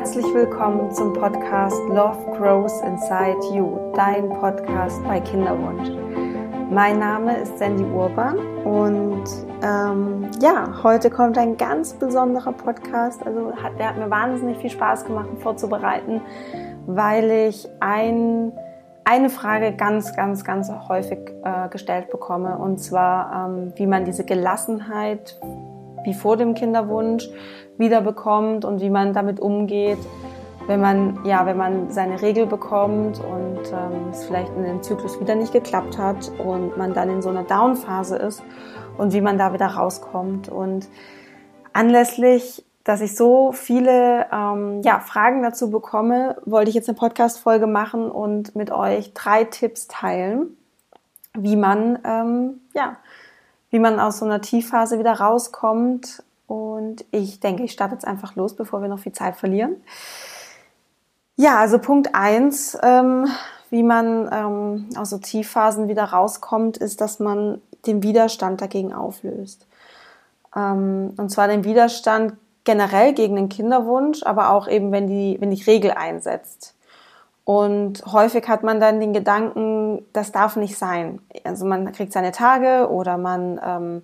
Herzlich willkommen zum Podcast Love Grows Inside You, dein Podcast bei Kinderwunsch. Mein Name ist Sandy Urban und ähm, ja, heute kommt ein ganz besonderer Podcast. Also hat, der hat mir wahnsinnig viel Spaß gemacht, vorzubereiten, weil ich ein, eine Frage ganz, ganz, ganz häufig äh, gestellt bekomme und zwar, ähm, wie man diese Gelassenheit wie vor dem Kinderwunsch wiederbekommt und wie man damit umgeht, wenn man, ja, wenn man seine Regel bekommt und ähm, es vielleicht in dem Zyklus wieder nicht geklappt hat und man dann in so einer Down-Phase ist und wie man da wieder rauskommt. Und anlässlich, dass ich so viele ähm, ja, Fragen dazu bekomme, wollte ich jetzt eine Podcast-Folge machen und mit euch drei Tipps teilen, wie man, ähm, ja, wie man aus so einer Tiefphase wieder rauskommt und ich denke, ich starte jetzt einfach los, bevor wir noch viel Zeit verlieren. Ja, also Punkt eins, ähm, wie man ähm, aus so Tiefphasen wieder rauskommt, ist, dass man den Widerstand dagegen auflöst. Ähm, und zwar den Widerstand generell gegen den Kinderwunsch, aber auch eben, wenn die, wenn die Regel einsetzt. Und häufig hat man dann den Gedanken, das darf nicht sein. Also man kriegt seine Tage oder man ähm,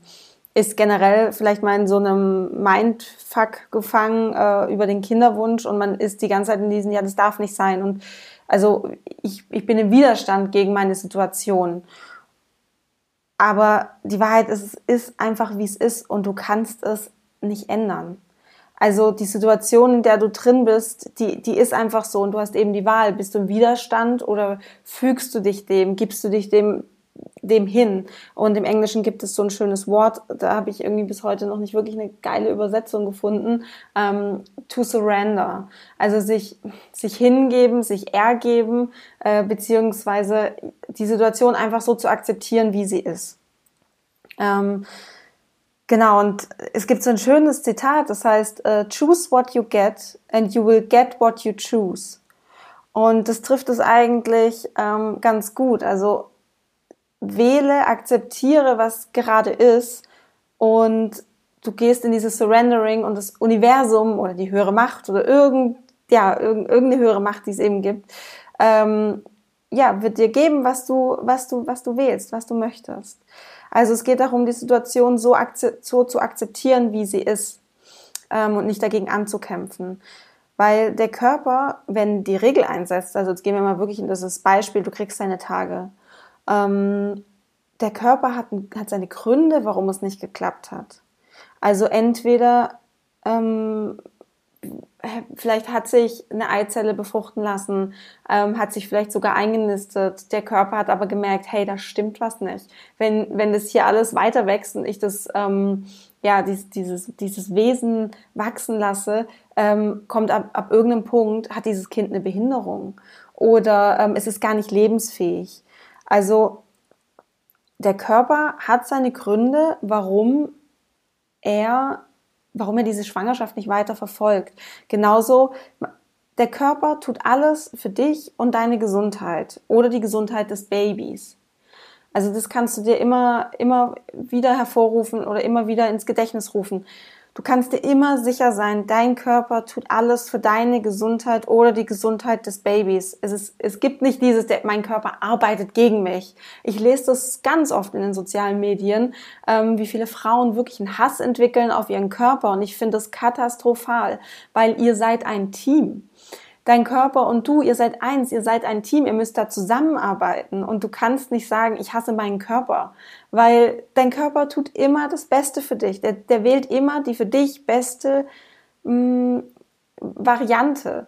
ist generell vielleicht mal in so einem Mindfuck gefangen äh, über den Kinderwunsch und man ist die ganze Zeit in diesem, ja, das darf nicht sein. Und also ich, ich bin im Widerstand gegen meine Situation. Aber die Wahrheit ist, es ist einfach, wie es ist und du kannst es nicht ändern. Also die Situation, in der du drin bist, die, die ist einfach so und du hast eben die Wahl. Bist du im Widerstand oder fügst du dich dem, gibst du dich dem dem hin. Und im Englischen gibt es so ein schönes Wort, da habe ich irgendwie bis heute noch nicht wirklich eine geile Übersetzung gefunden, ähm, to surrender. Also sich, sich hingeben, sich ergeben, äh, beziehungsweise die Situation einfach so zu akzeptieren, wie sie ist. Ähm, genau, und es gibt so ein schönes Zitat, das heißt, uh, choose what you get and you will get what you choose. Und das trifft es eigentlich ähm, ganz gut. Also wähle, akzeptiere, was gerade ist und du gehst in dieses Surrendering und das Universum oder die höhere Macht oder irgend, ja, irgendeine höhere Macht, die es eben gibt, ähm, ja, wird dir geben, was du, was du, was du wählst, was du möchtest. Also es geht darum, die Situation so, so zu akzeptieren, wie sie ist ähm, und nicht dagegen anzukämpfen. Weil der Körper, wenn die Regel einsetzt, also jetzt gehen wir mal wirklich in dieses Beispiel, du kriegst deine Tage ähm, der Körper hat, hat seine Gründe, warum es nicht geklappt hat. Also entweder ähm, vielleicht hat sich eine Eizelle befruchten lassen, ähm, hat sich vielleicht sogar eingenistet. Der Körper hat aber gemerkt, hey, da stimmt was nicht. Wenn, wenn das hier alles weiter wächst und ich das, ähm, ja, dieses, dieses, dieses Wesen wachsen lasse, ähm, kommt ab, ab irgendeinem Punkt, hat dieses Kind eine Behinderung oder ähm, es ist gar nicht lebensfähig. Also der Körper hat seine Gründe, warum er, warum er diese Schwangerschaft nicht weiter verfolgt. Genauso, der Körper tut alles für dich und deine Gesundheit oder die Gesundheit des Babys. Also das kannst du dir immer, immer wieder hervorrufen oder immer wieder ins Gedächtnis rufen. Du kannst dir immer sicher sein, dein Körper tut alles für deine Gesundheit oder die Gesundheit des Babys. Es, ist, es gibt nicht dieses, der, mein Körper arbeitet gegen mich. Ich lese das ganz oft in den sozialen Medien, ähm, wie viele Frauen wirklich einen Hass entwickeln auf ihren Körper. Und ich finde das katastrophal, weil ihr seid ein Team dein Körper und du, ihr seid eins, ihr seid ein Team, ihr müsst da zusammenarbeiten und du kannst nicht sagen, ich hasse meinen Körper, weil dein Körper tut immer das Beste für dich. Der, der wählt immer die für dich beste mh, mm, Variante.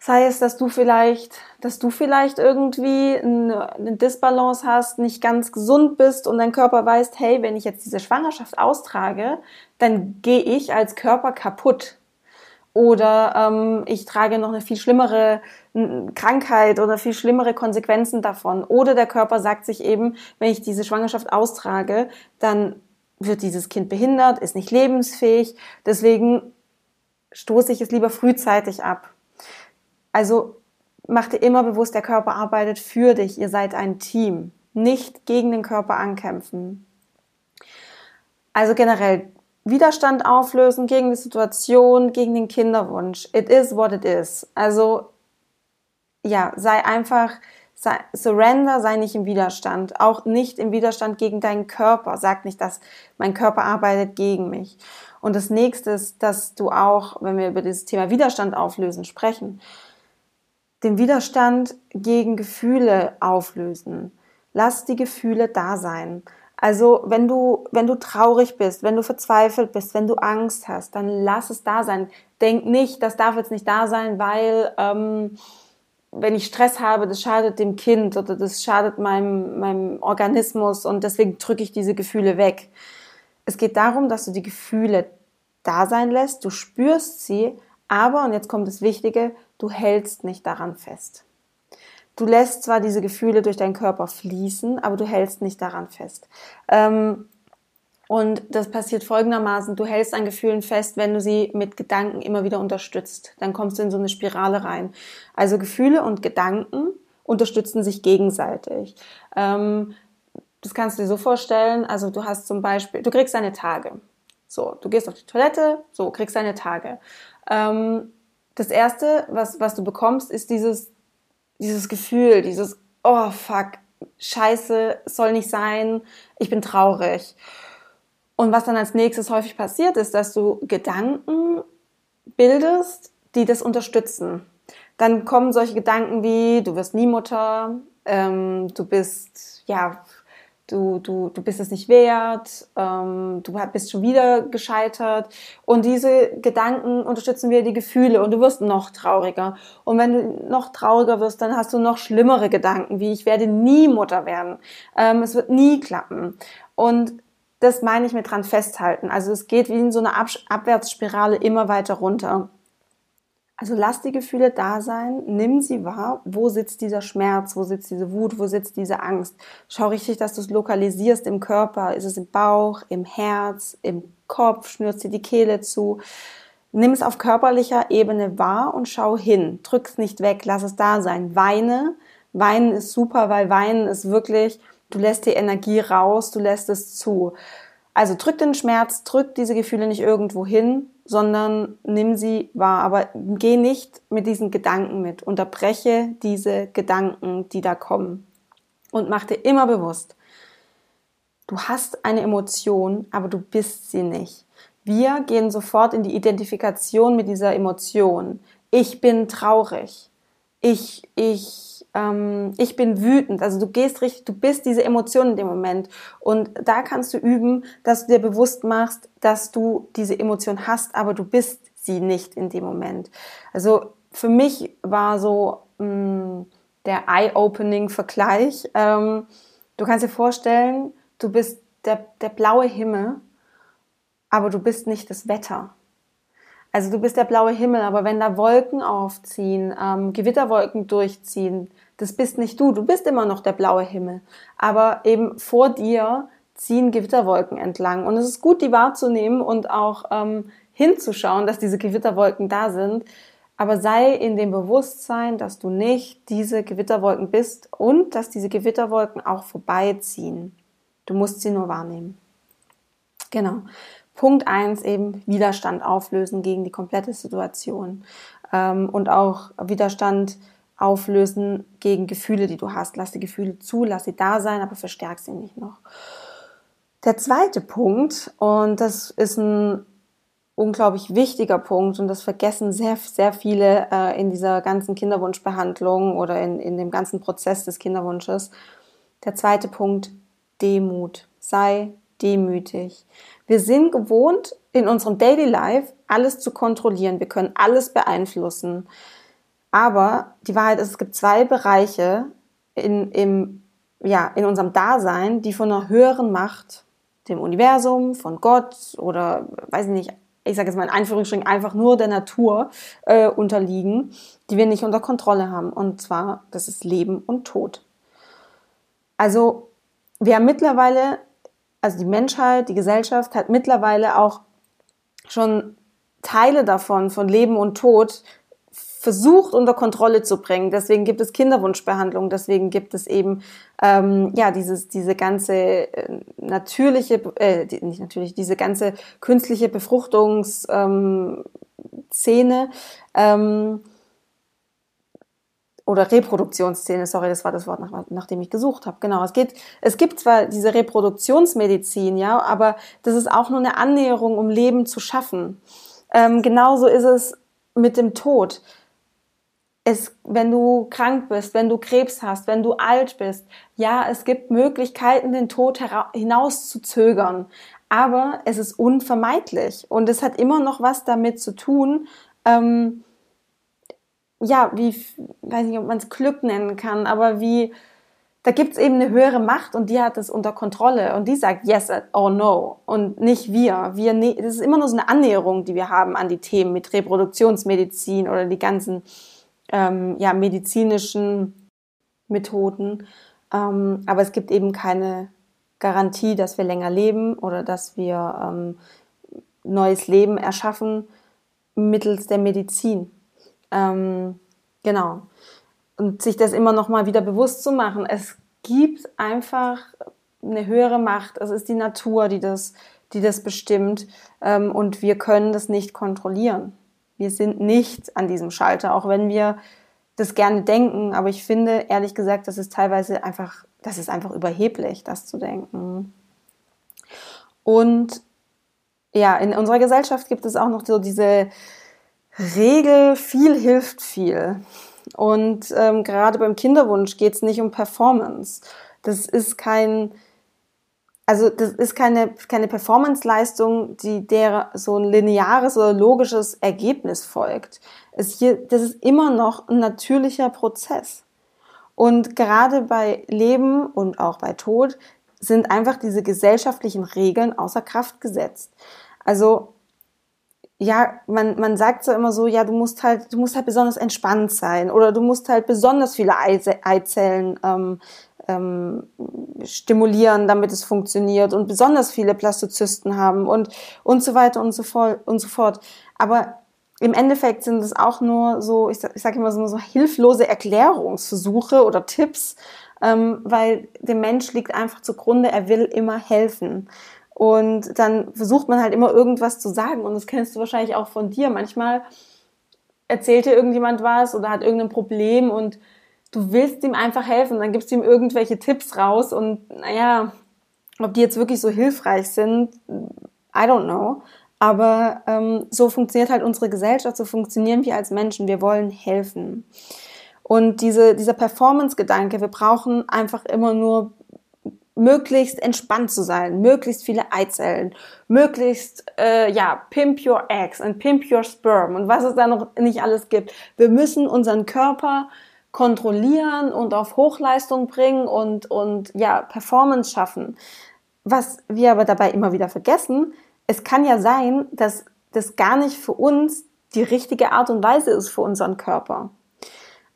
Sei es, dass du vielleicht, dass du vielleicht irgendwie eine, eine Disbalance hast, nicht ganz gesund bist und dein Körper weiß, hey, wenn ich jetzt diese Schwangerschaft austrage, dann gehe ich als Körper kaputt oder ähm, ich trage noch eine viel schlimmere Krankheit oder viel schlimmere Konsequenzen davon. Oder der Körper sagt sich eben, wenn ich diese Schwangerschaft austrage, dann wird dieses Kind behindert, ist nicht lebensfähig. Deswegen stoße ich es lieber frühzeitig ab. Also mach dir immer bewusst, der Körper arbeitet für dich. Ihr seid ein Team. Nicht gegen den Körper ankämpfen. Also generell, Widerstand auflösen gegen die Situation, gegen den Kinderwunsch. It is what it is. Also ja, sei einfach, sei, surrender, sei nicht im Widerstand. Auch nicht im Widerstand gegen deinen Körper. Sag nicht, dass mein Körper arbeitet gegen mich. Und das nächste ist, dass du auch, wenn wir über dieses Thema Widerstand auflösen sprechen, den Widerstand gegen Gefühle auflösen. Lass die Gefühle da sein. Also wenn du, wenn du traurig bist, wenn du verzweifelt bist, wenn du Angst hast, dann lass es da sein. Denk nicht, das darf jetzt nicht da sein, weil ähm, wenn ich Stress habe, das schadet dem Kind oder das schadet meinem, meinem Organismus und deswegen drücke ich diese Gefühle weg. Es geht darum, dass du die Gefühle da sein lässt, du spürst sie, aber, und jetzt kommt das Wichtige, du hältst nicht daran fest. Du lässt zwar diese Gefühle durch deinen Körper fließen, aber du hältst nicht daran fest. Ähm, und das passiert folgendermaßen, du hältst an Gefühlen fest, wenn du sie mit Gedanken immer wieder unterstützt. Dann kommst du in so eine Spirale rein. Also Gefühle und Gedanken unterstützen sich gegenseitig. Ähm, das kannst du dir so vorstellen, also du hast zum Beispiel, du kriegst deine Tage. So, du gehst auf die Toilette, so, kriegst deine Tage. Ähm, das erste, was, was du bekommst, ist dieses, dieses Gefühl, dieses, oh fuck, scheiße, soll nicht sein, ich bin traurig. Und was dann als nächstes häufig passiert, ist, dass du Gedanken bildest, die das unterstützen. Dann kommen solche Gedanken wie, du wirst nie Mutter, ähm, du bist, ja, du, du, du bist es nicht wert, ähm, du bist schon wieder gescheitert. Und diese Gedanken unterstützen wieder die Gefühle und du wirst noch trauriger. Und wenn du noch trauriger wirst, dann hast du noch schlimmere Gedanken, wie ich werde nie Mutter werden. Ähm, es wird nie klappen. Und das meine ich mit dran festhalten. Also es geht wie in so einer Ab Abwärtsspirale immer weiter runter. Also lass die Gefühle da sein, nimm sie wahr. Wo sitzt dieser Schmerz? Wo sitzt diese Wut? Wo sitzt diese Angst? Schau richtig, dass du es lokalisierst im Körper. Ist es im Bauch, im Herz, im Kopf? Schnürst dir die Kehle zu? Nimm es auf körperlicher Ebene wahr und schau hin. Drück es nicht weg, lass es da sein. Weine. Weinen ist super, weil Weinen ist wirklich, du lässt die Energie raus, du lässt es zu. Also drück den Schmerz, drück diese Gefühle nicht irgendwo hin, sondern nimm sie wahr. Aber geh nicht mit diesen Gedanken mit. Unterbreche diese Gedanken, die da kommen. Und mach dir immer bewusst, du hast eine Emotion, aber du bist sie nicht. Wir gehen sofort in die Identifikation mit dieser Emotion. Ich bin traurig. Ich, ich ähm, ich bin wütend. Also du gehst richtig, du bist diese Emotion in dem Moment. Und da kannst du üben, dass du dir bewusst machst, dass du diese Emotion hast, aber du bist sie nicht in dem Moment. Also für mich war so mh, mm, der Eye-Opening-Vergleich. Ähm, du kannst dir vorstellen, du bist der, der blaue Himmel, aber du bist nicht das Wetter. Also du bist der blaue Himmel, aber wenn da Wolken aufziehen, ähm, Gewitterwolken durchziehen, das bist nicht du. Du bist immer noch der blaue Himmel. Aber eben vor dir ziehen Gewitterwolken entlang. Und es ist gut, die wahrzunehmen und auch ähm, hinzuschauen, dass diese Gewitterwolken da sind. Aber sei in dem Bewusstsein, dass du nicht diese Gewitterwolken bist und dass diese Gewitterwolken auch vorbeiziehen. Du musst sie nur wahrnehmen. Genau. Punkt eins eben Widerstand auflösen gegen die komplette Situation ähm, und auch Widerstand auflösen gegen Gefühle, die du hast. Lass die Gefühle zu, lass sie da sein, aber verstärk sie nicht noch. Der zweite Punkt, und das ist ein unglaublich wichtiger Punkt und das vergessen sehr, sehr viele äh, in dieser ganzen Kinderwunschbehandlung oder in, in dem ganzen Prozess des Kinderwunsches. Der zweite Punkt, Demut. Sei demütig. Wir sind gewohnt, in unserem Daily Life alles zu kontrollieren. Wir können alles beeinflussen. Aber die Wahrheit ist, es gibt zwei Bereiche in, im, ja, in unserem Dasein, die von einer höheren Macht, dem Universum, von Gott oder weiß ich nicht, ich sage jetzt mal in Einführungsstrichen einfach nur der Natur äh, unterliegen, die wir nicht unter Kontrolle haben. Und zwar, das ist Leben und Tod. Also wir haben mittlerweile, also die Menschheit, die Gesellschaft hat mittlerweile auch schon Teile davon, von Leben und Tod, versucht unter Kontrolle zu bringen. Deswegen gibt es Kinderwunschbehandlung, deswegen gibt es eben ähm, ja dieses diese ganze äh, natürliche, äh, nicht natürlich diese ganze künstliche Befruchtungsszene. Ähm, ähm, oder Reproduktionsszene, sorry, das war das Wort, nach, nach dem ich gesucht habe. Genau, es geht, es gibt zwar diese Reproduktionsmedizin, ja, aber das ist auch nur eine Annäherung, um Leben zu schaffen. Ähm, genauso ist es mit dem Tod. Es, wenn du krank bist, wenn du Krebs hast, wenn du alt bist, ja, es gibt Möglichkeiten, den Tod hinaus zu zögern, aber es ist unvermeidlich und es hat immer noch was damit zu tun, ähm, ja, wie, weiß nicht, ob man es Glück nennen kann, aber wie, da gibt es eben eine höhere Macht und die hat es unter Kontrolle und die sagt yes or no und nicht wir. wir ne das ist immer nur so eine Annäherung, die wir haben an die Themen mit Reproduktionsmedizin oder die ganzen ähm, ja, medizinischen Methoden. Ähm, aber es gibt eben keine Garantie, dass wir länger leben oder dass wir ähm, neues Leben erschaffen mittels der Medizin. Ähm, genau. Und sich das immer noch mal wieder bewusst zu machen. Es gibt einfach eine höhere Macht. Es ist die Natur, die das, die das bestimmt. Ähm, und wir können das nicht kontrollieren. Wir sind nicht an diesem Schalter, auch wenn wir das gerne denken. Aber ich finde, ehrlich gesagt, das ist teilweise einfach, das ist einfach überheblich, das zu denken. Und ja, in unserer Gesellschaft gibt es auch noch so diese, Regel, viel hilft viel. Und ähm, gerade beim Kinderwunsch geht es nicht um Performance. Das ist kein, also das ist keine, keine Performance-Leistung, die der so ein lineares oder logisches Ergebnis folgt. Es hier, das ist immer noch ein natürlicher Prozess. Und gerade bei Leben und auch bei Tod sind einfach diese gesellschaftlichen Regeln außer Kraft gesetzt. Also ja, man, man sagt so immer so, ja, du musst halt, du musst halt besonders entspannt sein oder du musst halt besonders viele Eizellen ähm, ähm, stimulieren, damit es funktioniert und besonders viele Plastozysten haben und, und so weiter und so, fort, und so fort. Aber im Endeffekt sind es auch nur so, ich, ich sage immer so, so hilflose Erklärungsversuche oder Tipps, ähm, weil dem Mensch liegt einfach zugrunde, er will immer helfen. Und dann versucht man halt immer irgendwas zu sagen. Und das kennst du wahrscheinlich auch von dir. Manchmal erzählt dir irgendjemand was oder hat irgendein Problem und du willst ihm einfach helfen. Dann gibst du ihm irgendwelche Tipps raus. Und naja, ob die jetzt wirklich so hilfreich sind, I don't know. Aber ähm, so funktioniert halt unsere Gesellschaft, so funktionieren wir als Menschen. Wir wollen helfen. Und diese, dieser Performance-Gedanke, wir brauchen einfach immer nur möglichst entspannt zu sein, möglichst viele Eizellen, möglichst, äh, ja, pimp your eggs and pimp your sperm und was es da noch nicht alles gibt. Wir müssen unseren Körper kontrollieren und auf Hochleistung bringen und, und ja, Performance schaffen. Was wir aber dabei immer wieder vergessen, es kann ja sein, dass das gar nicht für uns die richtige Art und Weise ist für unseren Körper.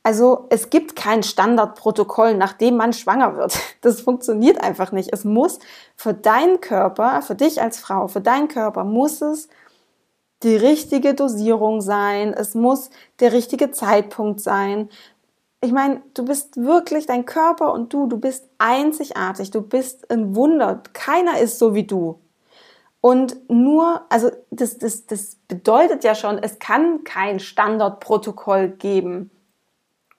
Also es gibt kein Standardprotokoll, nach dem man schwanger wird. Das funktioniert einfach nicht. Es muss für deinen Körper, für dich als Frau, für deinen Körper muss es die richtige Dosierung sein. Es muss der richtige Zeitpunkt sein. Ich meine, du bist wirklich dein Körper und du, du bist einzigartig. Du bist ein Wunder. Keiner ist so wie du. Und nur, also das, das, das bedeutet ja schon, es kann kein Standardprotokoll geben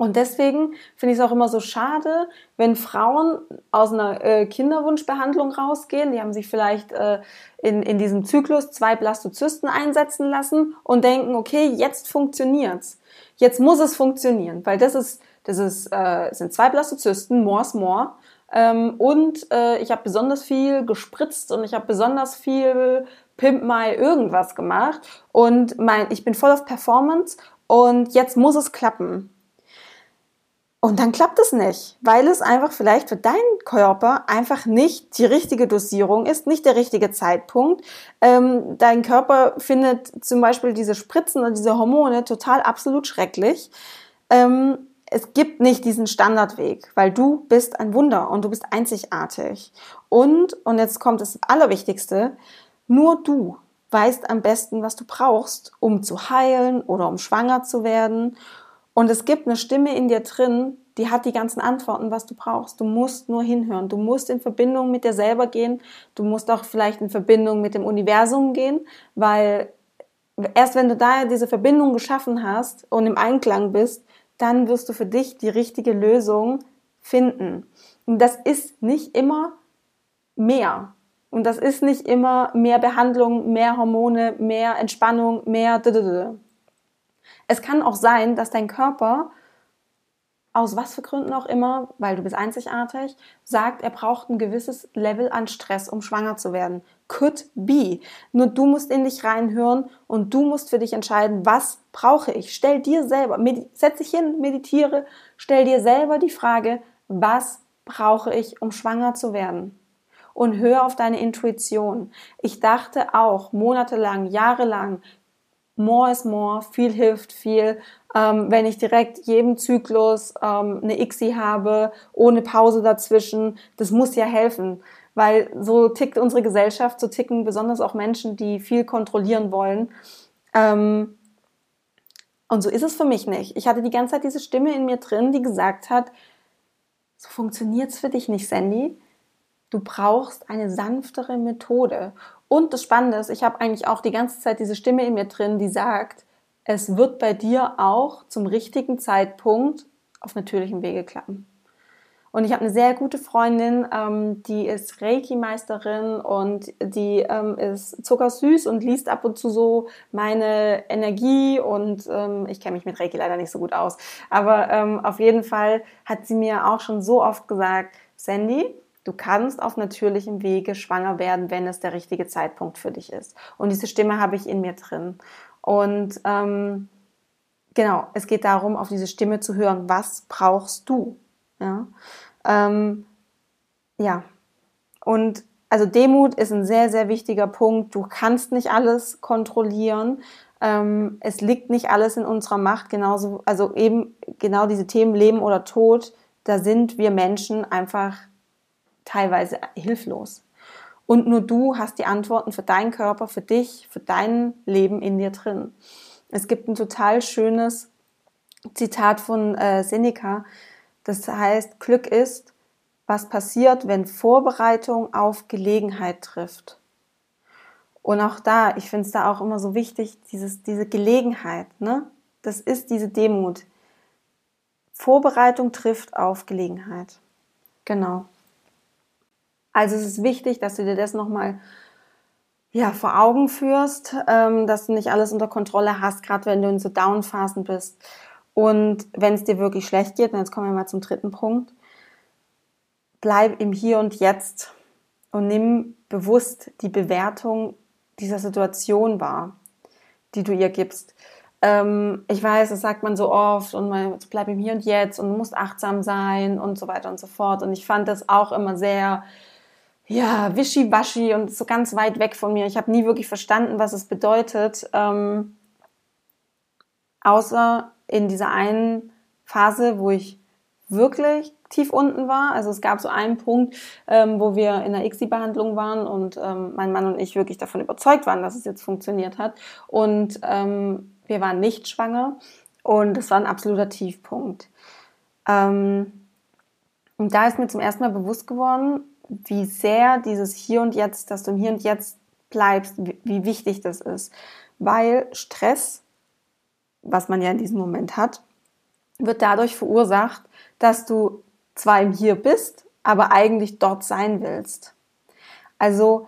und deswegen finde ich es auch immer so schade, wenn Frauen aus einer äh, Kinderwunschbehandlung rausgehen, die haben sich vielleicht äh, in, in diesem Zyklus zwei Blastozysten einsetzen lassen und denken, okay, jetzt funktioniert's. Jetzt muss es funktionieren, weil das ist, das ist, äh, sind zwei Blastozysten, more is more. Ähm, und äh, ich habe besonders viel gespritzt und ich habe besonders viel Pimp My irgendwas gemacht und mein, ich bin voll auf Performance und jetzt muss es klappen. Und dann klappt es nicht, weil es einfach vielleicht für deinen Körper einfach nicht die richtige Dosierung ist, nicht der richtige Zeitpunkt. Ähm, dein Körper findet zum Beispiel diese Spritzen und diese Hormone total absolut schrecklich. Ähm, es gibt nicht diesen Standardweg, weil du bist ein Wunder und du bist einzigartig. Und, und jetzt kommt das Allerwichtigste, nur du weißt am besten, was du brauchst, um zu heilen oder um schwanger zu werden Und es gibt eine Stimme in dir drin, die hat die ganzen Antworten, was du brauchst. Du musst nur hinhören. Du musst in Verbindung mit dir selber gehen. Du musst auch vielleicht in Verbindung mit dem Universum gehen, weil erst wenn du da diese Verbindung geschaffen hast und im Einklang bist, dann wirst du für dich die richtige Lösung finden. Und das ist nicht immer mehr. Und das ist nicht immer mehr Behandlung, mehr Hormone, mehr Entspannung, mehr. Es kann auch sein, dass dein Körper aus was für Gründen auch immer, weil du bist einzigartig, sagt, er braucht ein gewisses Level an Stress, um schwanger zu werden. Could be. Nur du musst in dich reinhören und du musst für dich entscheiden, was brauche ich. Stell dir selber, setz dich hin, meditiere, stell dir selber die Frage, was brauche ich, um schwanger zu werden? Und hör auf deine Intuition. Ich dachte auch monatelang, jahrelang, more is more, viel hilft viel. Ähm, wenn ich direkt jedem Zyklus ähm, eine ICSI habe, ohne Pause dazwischen, das muss ja helfen. Weil so tickt unsere Gesellschaft, so ticken besonders auch Menschen, die viel kontrollieren wollen. Ähm, und so ist es für mich nicht. Ich hatte die ganze Zeit diese Stimme in mir drin, die gesagt hat, so funktioniert's für dich nicht, Sandy. Du brauchst eine sanftere Methode. Und das Spannende ist, ich habe eigentlich auch die ganze Zeit diese Stimme in mir drin, die sagt, es wird bei dir auch zum richtigen Zeitpunkt auf natürlichem Wege klappen. Und ich habe eine sehr gute Freundin, ähm, die ist Reiki-Meisterin und die ähm, ist zuckersüß und liest ab und zu so meine Energie und ähm, ich kenne mich mit Reiki leider nicht so gut aus. Aber ähm, auf jeden Fall hat sie mir auch schon so oft gesagt, Sandy, Du kannst auf natürlichem Wege schwanger werden, wenn es der richtige Zeitpunkt für dich ist. Und diese Stimme habe ich in mir drin. Und ähm, genau, es geht darum, auf diese Stimme zu hören. Was brauchst du? Ja. Ähm, ja. Und also Demut ist ein sehr, sehr wichtiger Punkt. Du kannst nicht alles kontrollieren. Ähm, es liegt nicht alles in unserer Macht. Genauso, also eben genau diese Themen Leben oder Tod. Da sind wir Menschen einfach teilweise hilflos. Und nur du hast die Antworten für deinen Körper, für dich, für dein Leben in dir drin. Es gibt ein total schönes Zitat von äh, Seneca, das heißt, Glück ist, was passiert, wenn Vorbereitung auf Gelegenheit trifft. Und auch da, ich finde es da auch immer so wichtig, dieses, diese Gelegenheit, ne? Das ist diese Demut. Vorbereitung trifft auf Gelegenheit. Genau. Also es ist wichtig, dass du dir das nochmal ja, vor Augen führst, ähm, dass du nicht alles unter Kontrolle hast, gerade wenn du in so Downphasen bist. Und wenn es dir wirklich schlecht geht, und jetzt kommen wir mal zum dritten Punkt, bleib im Hier und Jetzt und nimm bewusst die Bewertung dieser Situation wahr, die du ihr gibst. Ähm, ich weiß, das sagt man so oft und man bleib im Hier und Jetzt und musst achtsam sein und so weiter und so fort. Und ich fand das auch immer sehr ja, wischiwaschi und so ganz weit weg von mir. Ich habe nie wirklich verstanden, was es bedeutet. Ähm, außer in dieser einen Phase, wo ich wirklich tief unten war. Also es gab so einen Punkt, ähm, wo wir in der ICSI-Behandlung waren und ähm, mein Mann und ich wirklich davon überzeugt waren, dass es jetzt funktioniert hat. Und ähm, wir waren nicht schwanger und es war ein absoluter Tiefpunkt. Ähm, und da ist mir zum ersten Mal bewusst geworden, wie sehr dieses Hier und Jetzt, dass du im Hier und Jetzt bleibst, wie, wichtig das ist. Weil Stress, was man ja in diesem Moment hat, wird dadurch verursacht, dass du zwar im Hier bist, aber eigentlich dort sein willst. Also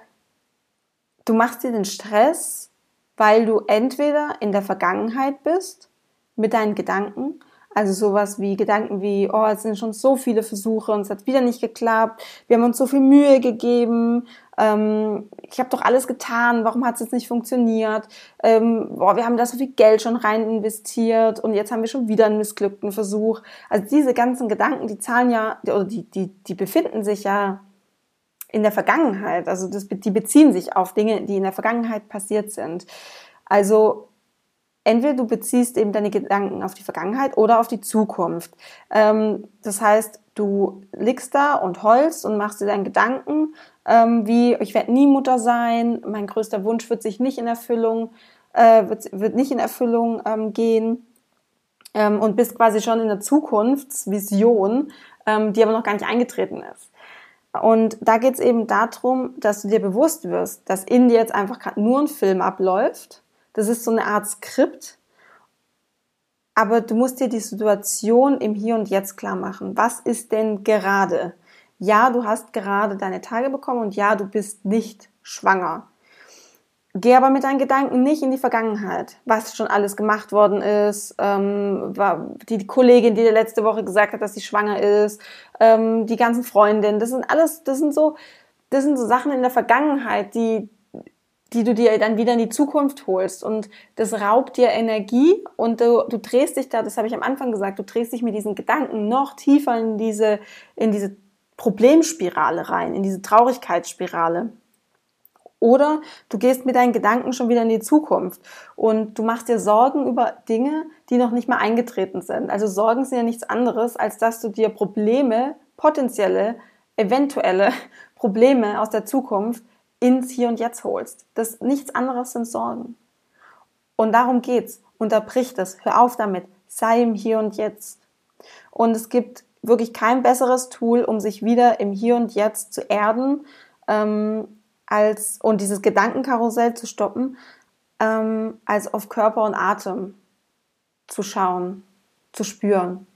du machst dir den Stress, weil du entweder in der Vergangenheit bist mit deinen Gedanken also sowas wie Gedanken wie, oh, es sind schon so viele Versuche und es hat wieder nicht geklappt, wir haben uns so viel Mühe gegeben, ähm, ich habe doch alles getan, warum hat es jetzt nicht funktioniert? Ähm, boah, wir haben da so viel Geld schon rein investiert und jetzt haben wir schon wieder einen missglückten Versuch. Also diese ganzen Gedanken, die zahlen ja, oder die, die, die befinden sich ja in der Vergangenheit. Also das, die beziehen sich auf Dinge, die in der Vergangenheit passiert sind. Also entweder du beziehst eben deine Gedanken auf die Vergangenheit oder auf die Zukunft. Ähm, das heißt, du liegst da und heulst und machst dir deinen Gedanken, ähm, wie ich werde nie Mutter sein, mein größter Wunsch wird sich nicht in Erfüllung, äh, wird, wird nicht in Erfüllung ähm, gehen. ähm, und bist quasi schon in der Zukunftsvision, ähm, die aber noch gar nicht eingetreten ist. Und da geht es eben darum, dass du dir bewusst wirst, dass in dir jetzt einfach gerade nur ein Film abläuft. Das ist so eine Art Skript. Aber du musst dir die Situation im Hier und Jetzt klar machen. Was ist denn gerade? Ja, du hast gerade deine Tage bekommen und ja, du bist nicht schwanger. Geh aber mit deinen Gedanken nicht in die Vergangenheit, was schon alles gemacht worden ist, ähm, die Kollegin, die dir letzte Woche gesagt hat, dass sie schwanger ist, ähm, die ganzen Freundinnen, das sind alles, das sind so, das sind so Sachen in der Vergangenheit, die, die du dir dann wieder in die Zukunft holst und das raubt dir Energie und du, du drehst dich da, das habe ich am Anfang gesagt, du drehst dich mit diesen Gedanken noch tiefer in diese, in diese Problemspirale rein, in diese Traurigkeitsspirale. Oder du gehst mit deinen Gedanken schon wieder in die Zukunft und du machst dir Sorgen über Dinge, die noch nicht mal eingetreten sind. Also Sorgen sind ja nichts anderes, als dass du dir Probleme, potenzielle, eventuelle Probleme aus der Zukunft ins Hier und Jetzt holst. Das nichts anderes sind Sorgen. Und darum geht's. Unterbrich das. Hör auf damit. Sei im Hier und Jetzt. Und es gibt wirklich kein besseres Tool, um sich wieder im Hier und Jetzt zu erden, ähm, als und dieses Gedankenkarussell zu stoppen, ähm, als auf Körper und Atem zu schauen, zu spüren.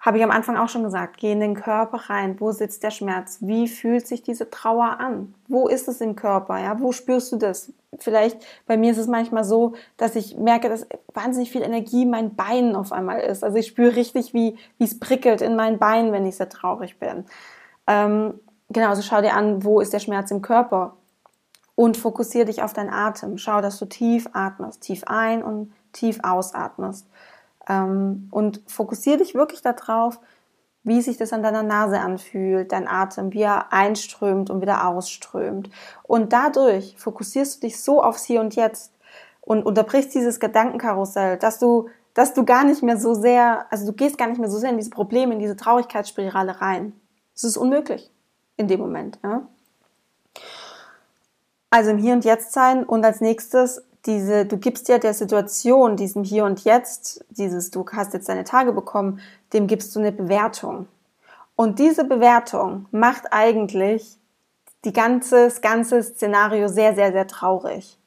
Habe ich am Anfang auch schon gesagt, geh in den Körper rein. Wo sitzt der Schmerz? Wie fühlt sich diese Trauer an? Wo ist es im Körper? Ja, wo spürst du das? Vielleicht bei mir ist es manchmal so, dass ich merke, dass wahnsinnig viel Energie in meinen Beinen auf einmal ist. Also ich spüre richtig, wie wie es prickelt in meinen Beinen, wenn ich sehr traurig bin. Ähm, genau, also schau dir an, wo ist der Schmerz im Körper und fokussiere dich auf deinen Atem. Schau, dass du tief atmest, tief ein und tief ausatmest. Ähm, und fokussiere dich wirklich darauf, wie sich das an deiner Nase anfühlt, dein Atem, wie er einströmt und wieder ausströmt. Und dadurch fokussierst du dich so aufs Hier und Jetzt und unterbrichst dieses Gedankenkarussell, dass du, dass du gar nicht mehr so sehr, also du gehst gar nicht mehr so sehr in diese Probleme, in diese Traurigkeitsspirale rein. Es ist unmöglich in dem Moment. Ja? Also im Hier und Jetzt sein und als nächstes diese, du gibst ja der Situation, diesem Hier und Jetzt, dieses, du hast jetzt deine Tage bekommen, dem gibst du eine Bewertung. Und diese Bewertung macht eigentlich die ganze, das ganze Szenario sehr, sehr, sehr traurig.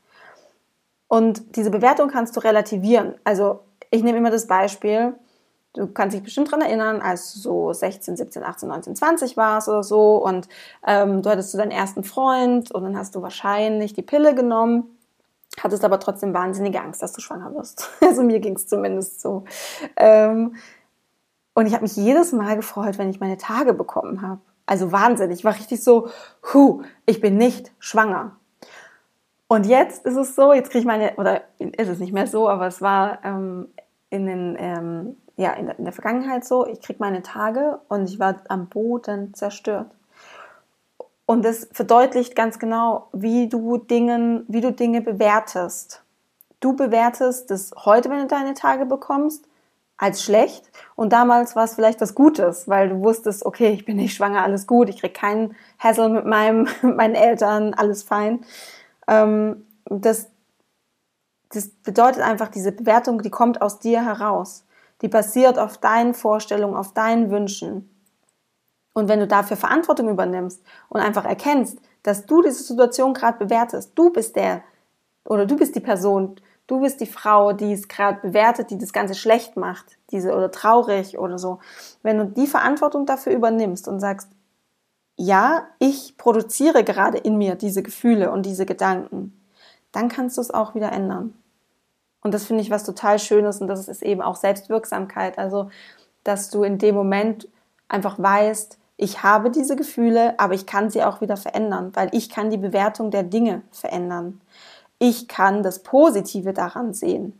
Und diese Bewertung kannst du relativieren. Also ich nehme immer das Beispiel, Du kannst dich bestimmt dran erinnern, als du so 16, 17, 18, 19, 20 warst oder so und ähm, du hattest so deinen ersten Freund und dann hast du wahrscheinlich die Pille genommen, hattest aber trotzdem wahnsinnige Angst, dass du schwanger wirst. Also mir ging es zumindest so. Ähm, und ich habe mich jedes Mal gefreut, wenn ich meine Tage bekommen habe. Also wahnsinnig. Ich war richtig so, hu, ich bin nicht schwanger. Und jetzt ist es so, jetzt kriege ich meine, oder ist es nicht mehr so, aber es war ähm, in den ähm, ja, in der, in der Vergangenheit so, ich kriege meine Tage und ich war am Boden zerstört. Und das verdeutlicht ganz genau, wie du Dingen, wie du Dinge bewertest. Du bewertest das heute, wenn du deine Tage bekommst, als schlecht. Und damals war es vielleicht was Gutes, weil du wusstest, okay, ich bin nicht schwanger, alles gut, ich krieg keinen Hassel mit meinem, meinen Eltern, alles fein. Ähm, das, das bedeutet einfach, diese Bewertung, die kommt aus dir heraus die basiert auf deinen Vorstellungen, auf deinen Wünschen. Und wenn du dafür Verantwortung übernimmst und einfach erkennst, dass du diese Situation gerade bewertest, du bist der oder du bist die Person, du bist die Frau, die es gerade bewertet, die das Ganze schlecht macht, diese oder traurig oder so. Wenn du die Verantwortung dafür übernimmst und sagst, ja, ich produziere gerade in mir diese Gefühle und diese Gedanken, dann kannst du es auch wieder ändern. Und das finde ich was total Schönes und das ist eben auch Selbstwirksamkeit. Also, dass du in dem Moment einfach weißt, ich habe diese Gefühle, aber ich kann sie auch wieder verändern, weil ich kann die Bewertung der Dinge verändern. Ich kann das Positive daran sehen.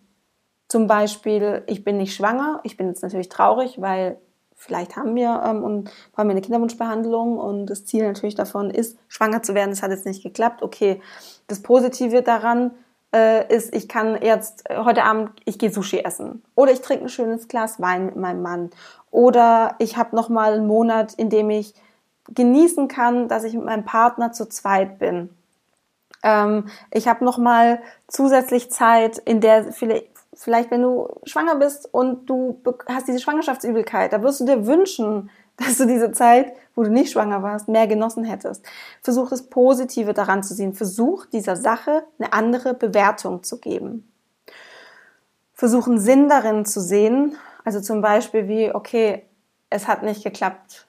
Zum Beispiel, ich bin nicht schwanger, ich bin jetzt natürlich traurig, weil vielleicht haben wir ähm, und haben wir eine Kinderwunschbehandlung und das Ziel natürlich davon ist, schwanger zu werden. Das hat jetzt nicht geklappt. Okay, das Positive daran äh, ist, ich kann jetzt äh, heute Abend, ich gehe Sushi essen oder ich trinke ein schönes Glas Wein mit meinem Mann oder ich habe noch mal einen Monat, in dem ich genießen kann, dass ich mit meinem Partner zu zweit bin. Ähm, ich habe noch mal zusätzlich Zeit, in der vielleicht wenn du schwanger bist und du hast diese Schwangerschaftsübelkeit, da wirst du dir wünschen, dass du diese Zeit, wo du nicht schwanger warst, mehr genossen hättest. Versuch das Positive daran zu sehen. Versuch dieser Sache eine andere Bewertung zu geben. Versuch einen Sinn darin zu sehen. Also zum Beispiel wie, okay, es hat nicht geklappt.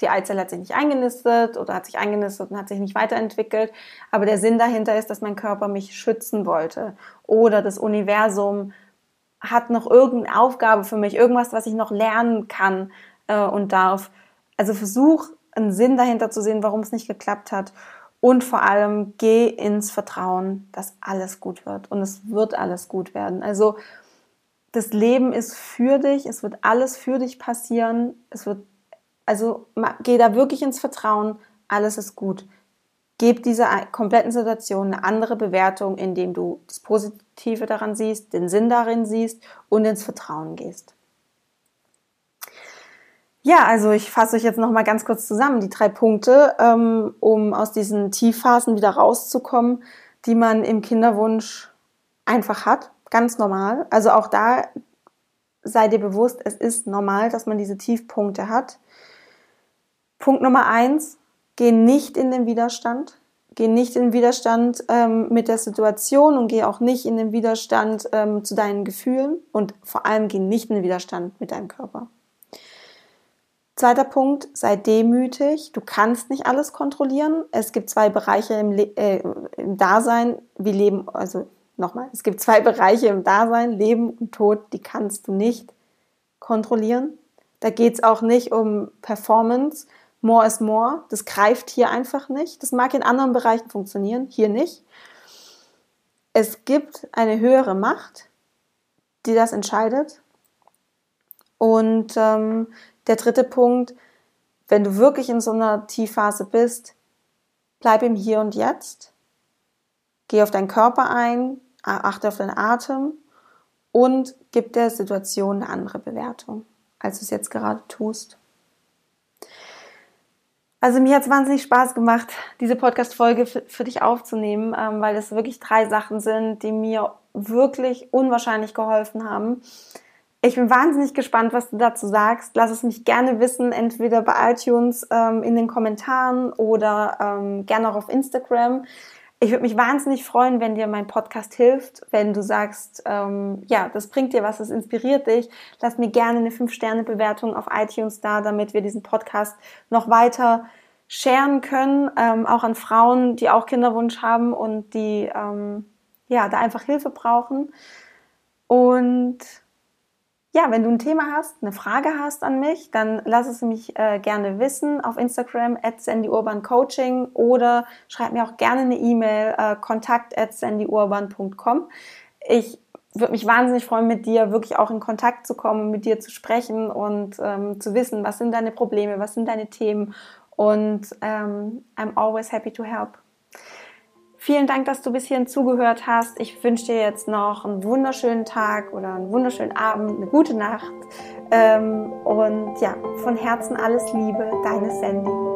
Die Eizelle hat sich nicht eingenistet oder hat sich eingenistet und hat sich nicht weiterentwickelt. Aber der Sinn dahinter ist, dass mein Körper mich schützen wollte. Oder das Universum hat noch irgendeine Aufgabe für mich, irgendwas, was ich noch lernen kann äh, und darf. Also versuch einen Sinn dahinter zu sehen, warum es nicht geklappt hat. Und vor allem geh ins Vertrauen, dass alles gut wird. Und es wird alles gut werden. Also das Leben ist für dich, es wird alles für dich passieren. Es wird, also geh da wirklich ins Vertrauen, alles ist gut. Gib dieser kompletten Situation eine andere Bewertung, indem du das Positive daran siehst, den Sinn darin siehst und ins Vertrauen gehst. Ja, also ich fasse euch jetzt noch mal ganz kurz zusammen die drei Punkte, ähm, um aus diesen Tiefphasen wieder rauszukommen, die man im Kinderwunsch einfach hat, ganz normal. Also auch da sei dir bewusst, es ist normal, dass man diese Tiefpunkte hat. Punkt Nummer eins: Geh nicht in den Widerstand. Geh nicht in den Widerstand ähm, mit der Situation und geh auch nicht in den Widerstand ähm, zu deinen Gefühlen und vor allem geh nicht in den Widerstand mit deinem Körper. Zweiter Punkt, sei demütig. Du kannst nicht alles kontrollieren. Es gibt zwei Bereiche im, Le äh, im Dasein, wie Leben, also nochmal, es gibt zwei Bereiche im Dasein, Leben und Tod, die kannst du nicht kontrollieren. Da geht es auch nicht um Performance. More is more. Das greift hier einfach nicht. Das mag in anderen Bereichen funktionieren, hier nicht. Es gibt eine höhere Macht, die das entscheidet. Und ähm, der dritte Punkt, wenn du wirklich in so einer Tiefphase bist, bleib im Hier und Jetzt. Geh auf deinen Körper ein, achte auf deinen Atem und gib der Situation eine andere Bewertung, als du es jetzt gerade tust. Also mir hat es wahnsinnig Spaß gemacht, diese Podcast-Folge für, dich aufzunehmen, ähm, weil es wirklich drei Sachen sind, die mir wirklich unwahrscheinlich geholfen haben. Ich bin wahnsinnig gespannt, was du dazu sagst. Lass es mich gerne wissen, entweder bei iTunes ähm, in den Kommentaren oder ähm, gerne auch auf Instagram. Ich würde mich wahnsinnig freuen, wenn dir mein Podcast hilft, wenn du sagst, ähm, ja, das bringt dir was, das inspiriert dich. Lass mir gerne eine 5-Sterne-Bewertung auf iTunes da, damit wir diesen Podcast noch weiter scheren können, ähm, auch an Frauen, die auch Kinderwunsch haben und die ähm, ja da einfach Hilfe brauchen. Und ja, wenn du ein Thema hast, eine Frage hast an mich, dann lass es mich äh, gerne wissen auf Instagram at sandyurbancoaching oder schreib mir auch gerne eine E-Mail äh, kontakt at sandyurban.com. Ich würde mich wahnsinnig freuen, mit dir wirklich auch in Kontakt zu kommen, mit dir zu sprechen und ähm, zu wissen, was sind deine Probleme, was sind deine Themen und ähm, I'm always happy to help. Vielen Dank, dass du bis hierhin zugehört hast. Ich wünsche dir jetzt noch einen wunderschönen Tag oder einen wunderschönen Abend, eine gute Nacht. Ähm, und ja, von Herzen alles Liebe, deine Sandy.